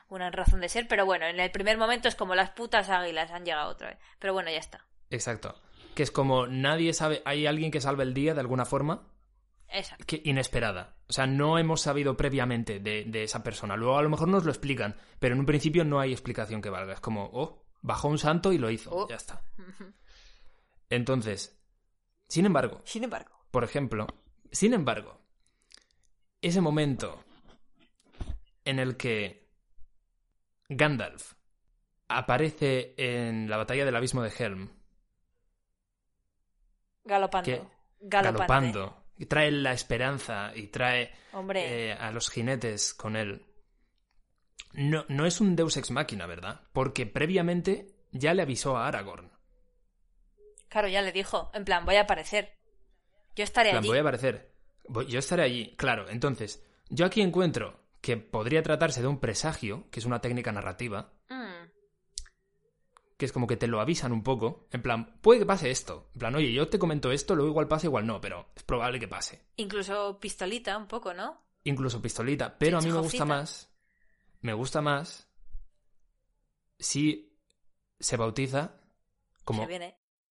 S2: una razón de ser, pero bueno, en el primer momento es como las putas águilas han llegado otra vez. Pero bueno, ya está.
S1: Exacto. Que es como nadie sabe... Hay alguien que salva el día de alguna forma
S2: Exacto.
S1: que inesperada. O sea, no hemos sabido previamente de, de esa persona. Luego a lo mejor nos lo explican, pero en un principio no hay explicación que valga. Es como, oh, bajó un santo y lo hizo.
S2: Oh.
S1: Ya está. Entonces, sin embargo,
S2: Sin embargo.
S1: Por ejemplo, sin embargo, ese momento en el que Gandalf aparece en la batalla del abismo de Helm,
S2: Galopando.
S1: que galopando, y trae la esperanza y trae
S2: Hombre,
S1: eh, a los jinetes con él. No, no es un Deus ex machina, ¿verdad? Porque previamente ya le avisó a Aragorn.
S2: claro, ya le dijo. En plan, voy a aparecer. Yo estaré
S1: En plan,
S2: allí.
S1: voy a aparecer. Yo estaré allí. Claro, entonces, yo aquí encuentro que podría tratarse de un presagio, que es una técnica narrativa,
S2: Mm,
S1: que es como que te lo avisan un poco. En plan, puede que pase esto. En plan, oye, yo te comento esto, luego igual pasa, igual no, pero es probable que pase.
S2: Incluso pistolita, un poco, ¿no?
S1: Incluso pistolita. Pero a mí me gusta más. Me gusta más. Si se bautiza como.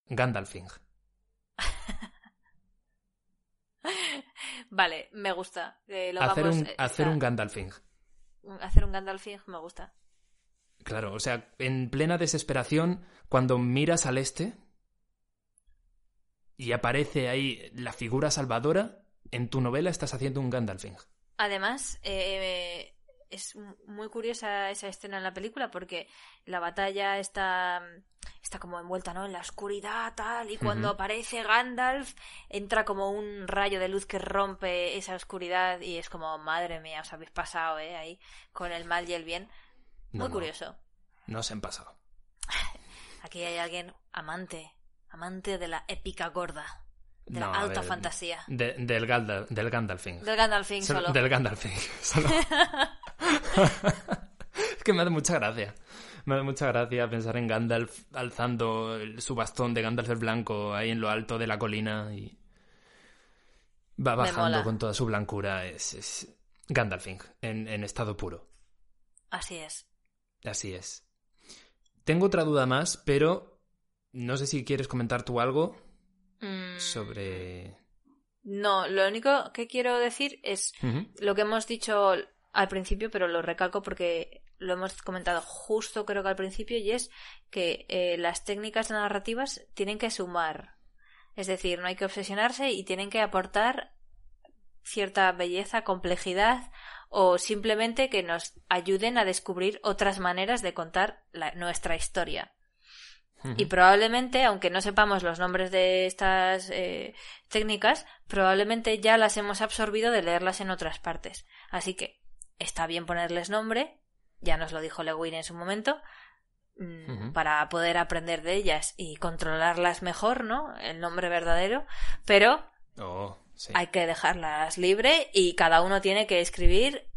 S1: Gandalfing.
S2: Vale, me gusta. Eh, lo
S1: Hacer,
S2: vamos,
S1: un,
S2: eh,
S1: hacer un Gandalfing.
S2: hacer un Gandalfing me gusta.
S1: Claro, o sea, en plena desesperación, cuando miras al este y aparece ahí la figura salvadora, en tu novela estás haciendo un Gandalfing.
S2: Además, eh, es muy curiosa esa escena en la película porque la batalla está está como envuelta no en la oscuridad tal y cuando aparece Gandalf entra como un rayo de luz que rompe esa oscuridad y es como madre mía os habéis pasado eh ahí con el mal y el bien muy curioso
S1: no se han pasado
S2: aquí hay alguien amante amante de la épica gorda de la alta fantasía.
S1: del, Gandalf, del Gandalfing.
S2: Del Gandalfing solo.
S1: Del Gandalfing solo. es que me hace mucha gracia. Me hace mucha gracia pensar en Gandalf alzando su bastón de Gandalf el Blanco ahí en lo alto de la colina y va bajando con toda su blancura. Es, es Gandalfing en, en estado puro.
S2: Así es.
S1: Así es. Tengo otra duda más, pero no sé si quieres comentar tú algo mm. sobre...
S2: No, lo único que quiero decir es lo que hemos dicho al principio, pero lo recalco porque lo hemos comentado justo creo que al principio, y es que eh, las técnicas narrativas tienen que sumar. Es decir, no hay que obsesionarse y tienen que aportar cierta belleza, complejidad o simplemente que nos ayuden a descubrir otras maneras de contar nuestra historia. Y probablemente, aunque no sepamos los nombres de estas eh, técnicas, probablemente ya las hemos absorbido de leerlas en otras partes. Así que está bien ponerles nombre, ya nos lo dijo Lewin en su momento, mm, para poder aprender de ellas y controlarlas mejor, ¿no? El nombre verdadero, pero
S1: oh,
S2: hay que dejarlas libre y cada uno tiene que escribir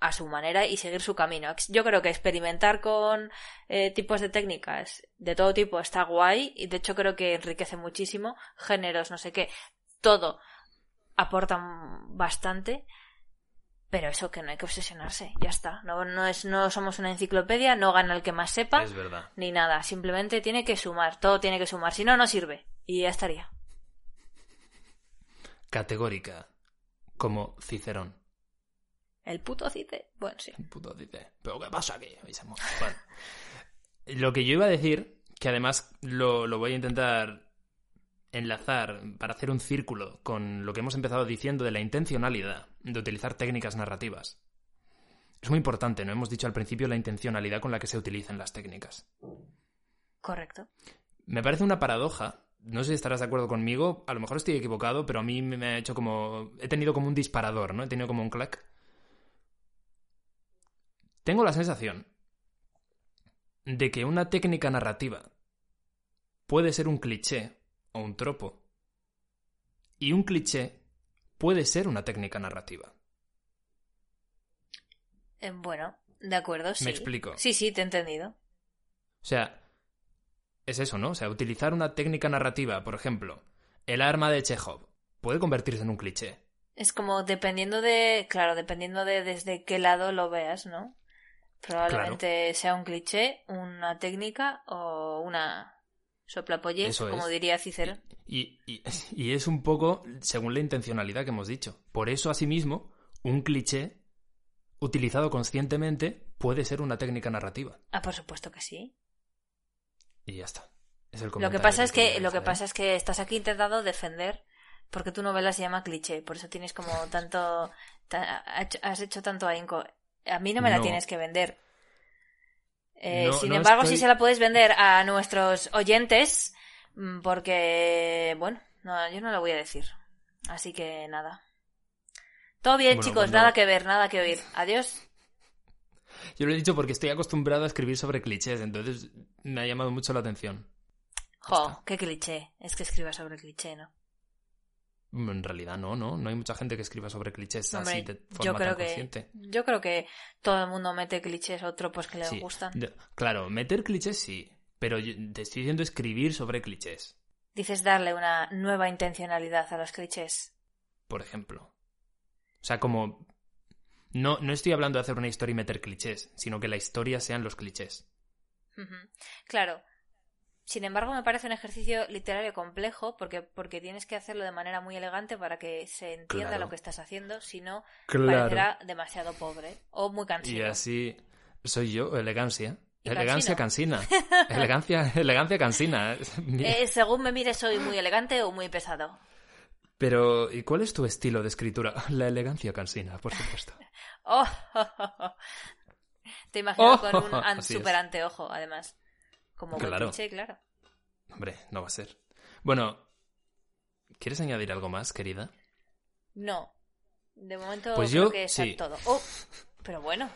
S2: a su manera y seguir su camino. Yo creo que experimentar con eh, tipos de técnicas de todo tipo está guay y de hecho creo que enriquece muchísimo, géneros, no sé qué, todo aporta bastante pero eso que no hay que obsesionarse, ya está. No, no, es, no somos una enciclopedia, no gana el que más sepa,
S1: es verdad.
S2: ni nada. Simplemente tiene que sumar, todo tiene que sumar. Si no, no sirve. Y ya estaría.
S1: Categórica, como Cicerón.
S2: El puto Cice. Bueno, sí.
S1: El puto Cice. ¿Pero qué pasa aquí? Lo que yo iba a decir, que además lo, lo voy a intentar enlazar para hacer un círculo con lo que hemos empezado diciendo de la intencionalidad de utilizar técnicas narrativas. Es muy importante, ¿no? Hemos dicho al principio la intencionalidad con la que se utilizan las técnicas.
S2: Correcto.
S1: Me parece una paradoja. No sé si estarás de acuerdo conmigo. A lo mejor estoy equivocado, pero a mí me ha hecho como. He tenido como un disparador, ¿no? He tenido como un clack. Tengo la sensación de que una técnica narrativa puede ser un cliché o un tropo. Y un cliché puede ser una técnica narrativa.
S2: Eh, bueno, de acuerdo, sí.
S1: Me explico.
S2: Sí, sí, te he entendido.
S1: O sea, es eso, ¿no? O sea, utilizar una técnica narrativa, por ejemplo, el arma de Chekhov, puede convertirse en un cliché.
S2: Es como dependiendo de, claro, dependiendo de desde qué lado lo veas, ¿no? Probablemente sea un cliché, una técnica o una Soplapollez, como diría Cicero.
S1: Y, y, es un poco según la intencionalidad que hemos dicho. Por eso, asimismo, un cliché utilizado conscientemente puede ser una técnica narrativa.
S2: Ah, por supuesto que sí.
S1: Y ya está.
S2: lo que pasa es que, lo que pasa es que estás aquí intentando defender porque tu novela se llama cliché, por eso tienes como tanto has hecho tanto ahínco. A mí no me la tienes que vender. Eh, sin embargo, sí se la puedes vender a nuestros oyentes, mm, porque, bueno, no, yo no lo voy a decir. Así que nada. Todo bien, chicos, nada que ver, nada que oír. Adiós.
S1: Yo lo he dicho porque estoy acostumbrado a escribir sobre clichés, entonces me ha llamado mucho la atención.
S2: Jo, qué cliché. Es que escriba sobre cliché, ¿no?
S1: En realidad no, ¿no? No hay mucha gente que escriba sobre clichés así de forma yo creo
S2: que, Yo creo que todo el mundo mete clichés o tropos que le gustan.
S1: claro, meter clichés sí, pero te estoy diciendo escribir sobre clichés.
S2: Dices darle una nueva intencionalidad a los clichés.
S1: Por ejemplo. O sea, como... No, no estoy hablando de hacer una historia y meter clichés, sino que la historia sean los clichés.
S2: Claro, sin embargo, me parece un ejercicio literario complejo porque, porque tienes que hacerlo de manera muy elegante para que se entienda lo que estás haciendo, si no, parecerá demasiado pobre o muy cansino.
S1: Y así soy yo, elegancia. Elegancia cansina. elegancia, elegancia cansina.
S2: Eh, según me mires, soy muy elegante o muy pesado.
S1: Pero, ¿y cuál es tu estilo de escritura? La elegancia cansina, por supuesto.
S2: Oh, Te imagino
S1: Oh,
S2: con un an- super anteojo, además. Como buen
S1: Claro.
S2: cliché, claro.
S1: Hombre, no va a ser. Bueno, ¿quieres añadir algo más, querida?
S2: No. De momento
S1: Pues
S2: creo
S1: yo,
S2: que
S1: sí.
S2: todo. Oh, pero bueno.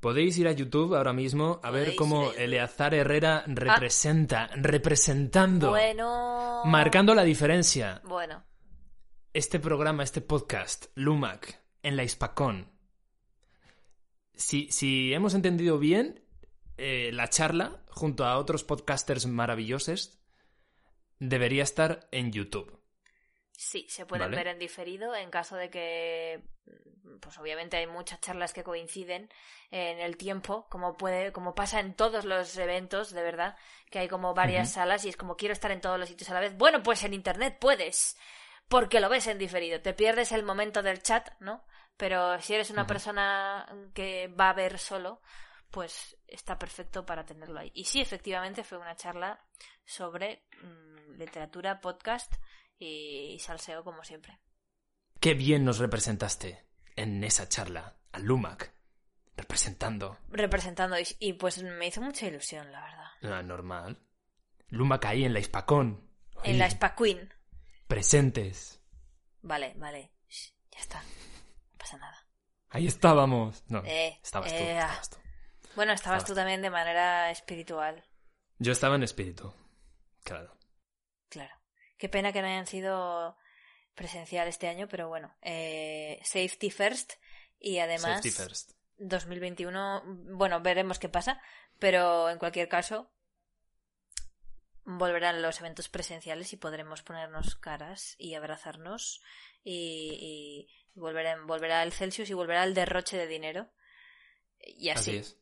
S1: Podéis ir a YouTube ahora mismo a ver cómo
S2: a.
S1: Eleazar Herrera representa, representando,
S2: Bueno.
S1: marcando la diferencia.
S2: Bueno.
S1: Este programa, este podcast, Lumac, en la Hispacón. Si, si hemos entendido bien, eh, la charla, junto a otros podcasters maravillosos, debería estar en YouTube.
S2: Sí, se pueden
S1: Vale.
S2: ver en diferido en caso de que, mm, pues obviamente hay muchas charlas que coinciden en el tiempo, como puede, como pasa en todos los eventos, de verdad, que hay como varias salas y es como quiero estar en todos los sitios a la vez. Bueno, pues en internet puedes, porque lo ves en diferido. Te pierdes el momento del chat, ¿no? Pero si eres una persona que va a ver solo, pues está perfecto para tenerlo ahí. Y sí, efectivamente fue una charla sobre mm, literatura, podcast y, y salseo como siempre.
S1: Qué bien nos representaste en esa charla, al Lumac, representando.
S2: Representando y, y, pues me hizo mucha ilusión, la verdad.
S1: Ah, normal. Lumac ahí en la Hispacón.
S2: En la
S1: Ahí,
S2: Spa Queen.
S1: Presentes.
S2: Vale, vale. Shh, ya está. No pasa nada.
S1: Ahí estábamos. No,
S2: Eh,
S1: estabas tú,
S2: eh,
S1: estabas tú.
S2: Bueno, estabas tú también de manera espiritual.
S1: Yo estaba en espíritu. Claro.
S2: Claro. Qué pena que no hayan sido presencial este año, pero bueno. eh, safety first. Y además,
S1: Safety first.
S2: 2021, bueno, veremos qué pasa, pero en cualquier caso, volverán los eventos presenciales y podremos ponernos caras y abrazarnos y, y volverá, volverá el Celsius y volverá el derroche de dinero. Y así.
S1: Así es.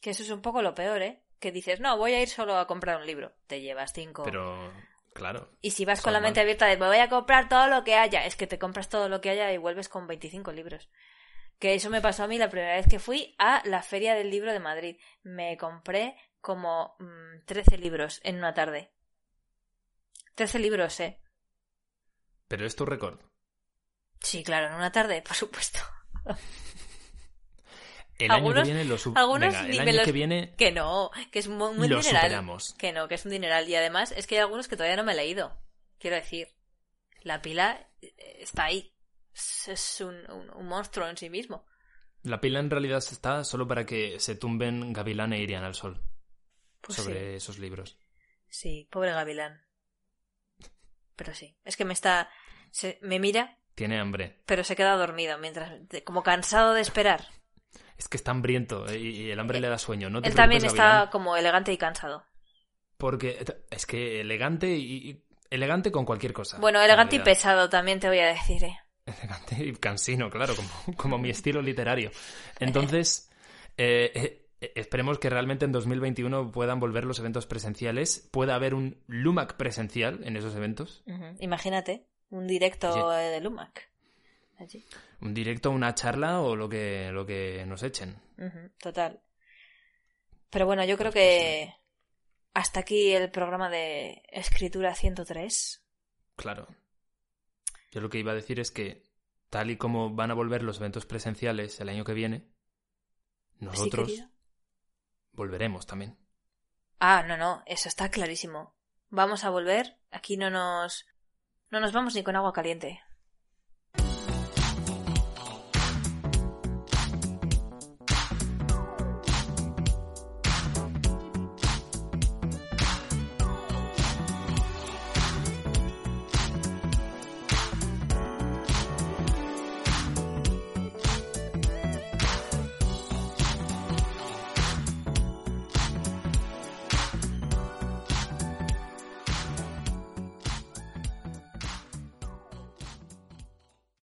S2: Que eso es un poco lo peor, ¿eh? Que dices, no, voy a ir solo a comprar un libro. Te llevas cinco.
S1: Pero, claro.
S2: Y si vas con la
S1: mal.
S2: mente abierta de me voy a comprar todo lo que haya, es que te compras todo lo que haya y vuelves con 25 libros. Que eso me pasó a mí la primera vez que fui a la Feria del Libro de Madrid. Me compré como mm, 13 libros en una tarde. 13 libros, ¿eh?
S1: Pero es tu récord.
S2: Sí, claro, en una tarde, por supuesto.
S1: El año
S2: Algunos-
S1: que viene lo sub-
S2: algunos
S1: Venga, el año
S2: los-
S1: que viene
S2: Que no, que es muy, muy
S1: lo
S2: dineral.
S1: superamos.
S2: Que no, que es un dineral. Y además es que hay algunos que todavía no me he leído. Quiero decir, la pila eh, está ahí. Es- Es un, un- un monstruo en sí mismo.
S1: La pila en realidad está solo para que se tumben Gavilán e Irian al sol
S2: Pues
S1: sobre
S2: sí.
S1: esos libros.
S2: Sí, pobre Gavilán. Pero sí, es que me está... se- me mira,
S1: Tiene hambre.
S2: pero se queda dormido mientras... como cansado de esperar.
S1: Es que está hambriento eh, y el hambre le da sueño. No
S2: Él también está
S1: Gavilán,
S2: como elegante y cansado.
S1: Porque es que elegante y, elegante con cualquier cosa.
S2: Bueno,
S1: en
S2: elegante y pesado también te voy a decir, ¿eh?
S1: Elegante y cansino, claro, como, como mi estilo literario. Entonces, eh, eh, esperemos que realmente en 2021 puedan volver los eventos presenciales. Pueda haber un Lumac presencial en esos eventos.
S2: Imagínate, un directo
S1: Sí.
S2: eh, de Lumac. Allí.
S1: Un directo, una charla o lo que, lo que nos echen.
S2: Total. Pero bueno, yo creo
S1: Pues
S2: que hasta aquí el programa de escritura 103.
S1: Claro. Yo lo que iba a decir es que, tal y como van a volver los eventos presenciales el año que viene,
S2: ¿Sí,
S1: nosotros volveremos también.
S2: Ah, no, no, eso está clarísimo. Vamos a volver. Aquí no nos. No nos vamos ni con agua caliente.